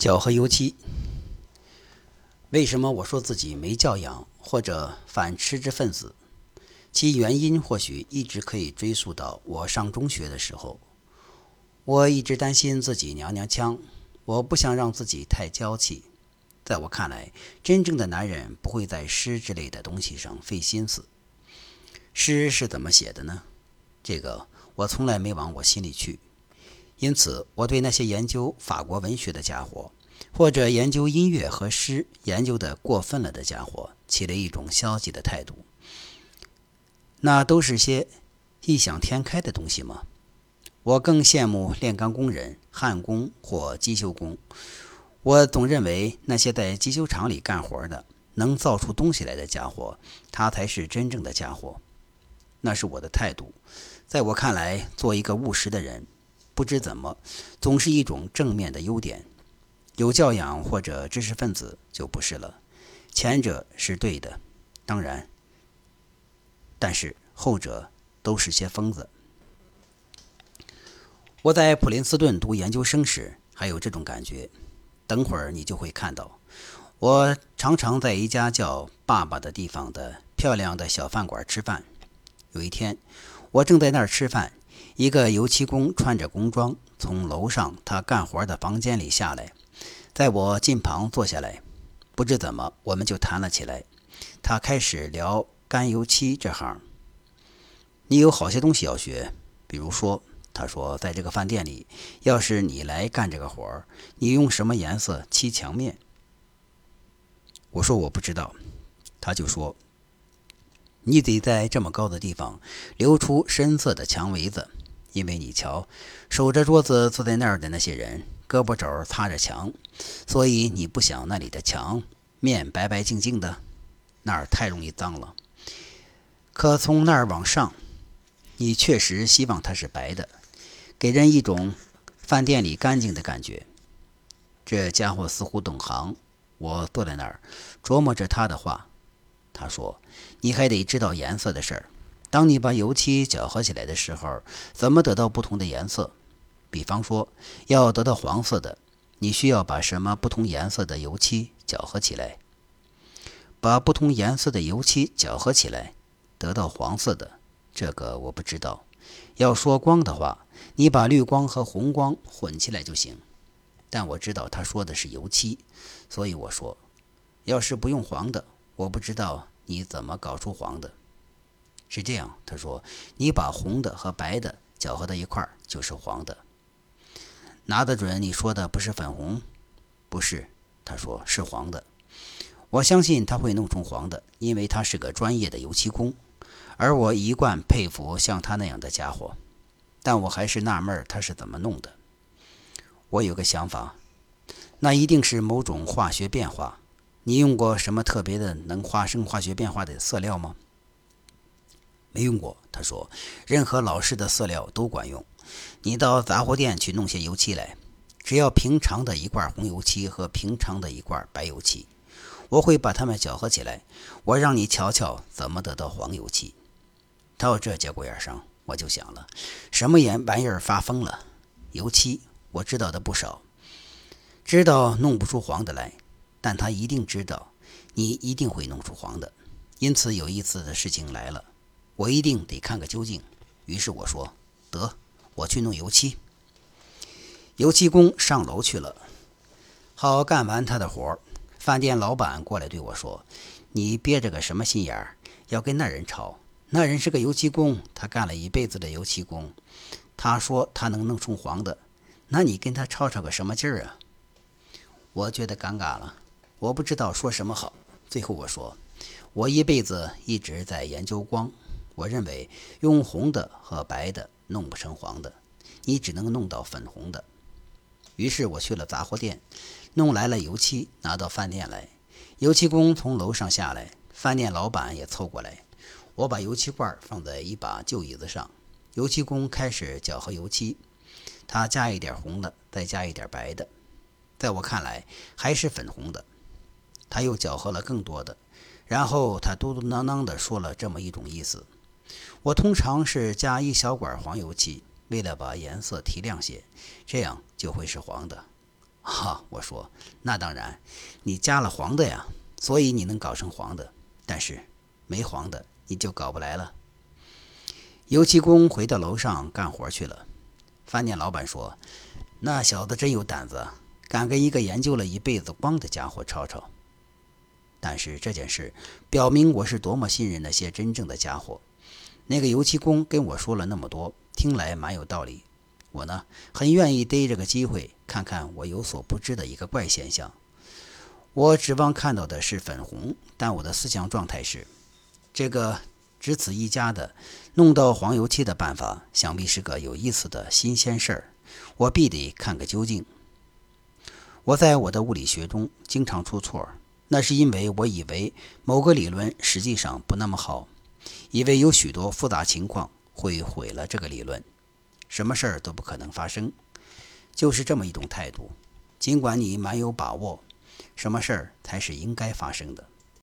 搅和油漆。为什么我说自己没教养或者反吃之分子？其原因或许一直可以追溯到我上中学的时候。我一直担心自己娘娘腔，我不想让自己太娇气。在我看来，真正的男人不会在诗之类的东西上费心思。诗是怎么写的呢？这个我从来没往我心里去。因此，我对那些研究法国文学的家伙，或者研究音乐和诗研究的过分了的家伙，起了一种消极的态度。那都是些异想天开的东西吗？我更羡慕炼钢工人、焊工或机修工。我总认为那些在机修厂里干活的、能造出东西来的家伙，他才是真正的家伙。那是我的态度。在我看来，做一个务实的人。不知怎么，总是一种正面的优点。有教养或者知识分子就不是了。前者是对的，当然，但是后者都是些疯子。我在普林斯顿读研究生时还有这种感觉。等会儿你就会看到。我常常在一家叫“爸爸”的地方的漂亮的小饭馆吃饭。有一天，我正在那儿吃饭。一个油漆工穿着工装从楼上他干活的房间里下来，在我近旁坐下来。不知怎么，我们就谈了起来。他开始聊干油漆这行。你有好些东西要学，比如说，他说，在这个饭店里，要是你来干这个活儿，你用什么颜色漆墙面？我说我不知道。他就说，你得在这么高的地方留出深色的墙围子。因为你瞧，守着桌子坐在那儿的那些人，胳膊肘擦着墙，所以你不想那里的墙面白白净净的，那儿太容易脏了。可从那儿往上，你确实希望它是白的，给人一种饭店里干净的感觉。这家伙似乎懂行。我坐在那儿琢磨着他的话。他说：“你还得知道颜色的事儿。”当你把油漆搅和起来的时候，怎么得到不同的颜色？比方说，要得到黄色的，你需要把什么不同颜色的油漆搅和起来？把不同颜色的油漆搅和起来，得到黄色的，这个我不知道。要说光的话，你把绿光和红光混起来就行。但我知道他说的是油漆，所以我说，要是不用黄的，我不知道你怎么搞出黄的。是这样，他说：“你把红的和白的搅和到一块儿，就是黄的。拿得准你说的不是粉红？不是，他说是黄的。我相信他会弄成黄的，因为他是个专业的油漆工，而我一贯佩服像他那样的家伙。但我还是纳闷他是怎么弄的。我有个想法，那一定是某种化学变化。你用过什么特别的能发生化学变化的色料吗？”没用过，他说，任何老式的色料都管用。你到杂货店去弄些油漆来，只要平常的一罐红油漆和平常的一罐白油漆，我会把它们搅和起来。我让你瞧瞧怎么得到黄油漆。到这节骨眼上，我就想了，什么眼玩意儿发疯了？油漆我知道的不少，知道弄不出黄的来，但他一定知道你一定会弄出黄的。因此有意思的事情来了。我一定得看个究竟。于是我说：“得，我去弄油漆。”油漆工上楼去了。好干完他的活儿，饭店老板过来对我说：“你憋着个什么心眼儿，要跟那人吵？那人是个油漆工，他干了一辈子的油漆工。他说他能弄出黄的，那你跟他吵吵个什么劲儿啊？”我觉得尴尬了，我不知道说什么好。最后我说：“我一辈子一直在研究光。”我认为用红的和白的弄不成黄的，你只能弄到粉红的。于是我去了杂货店，弄来了油漆，拿到饭店来。油漆工从楼上下来，饭店老板也凑过来。我把油漆罐放在一把旧椅子上，油漆工开始搅和油漆。他加一点红的，再加一点白的，在我看来还是粉红的。他又搅和了更多的，然后他嘟嘟囔囔地说了这么一种意思。我通常是加一小管黄油漆，为了把颜色提亮些，这样就会是黄的。哈，我说，那当然，你加了黄的呀，所以你能搞成黄的。但是没黄的，你就搞不来了。油漆工回到楼上干活去了。饭店老板说：“那小子真有胆子，敢跟一个研究了一辈子光的家伙吵吵。”但是这件事表明我是多么信任那些真正的家伙。那个油漆工跟我说了那么多，听来蛮有道理。我呢，很愿意逮这个机会看看我有所不知的一个怪现象。我指望看到的是粉红，但我的思想状态是：这个只此一家的弄到黄油漆的办法，想必是个有意思的新鲜事儿。我必得看个究竟。我在我的物理学中经常出错，那是因为我以为某个理论实际上不那么好，以为有许多复杂情况会毁了这个理论。什么事儿都不可能发生，就是这么一种态度。尽管你蛮有把握，什么事儿才是应该发生的。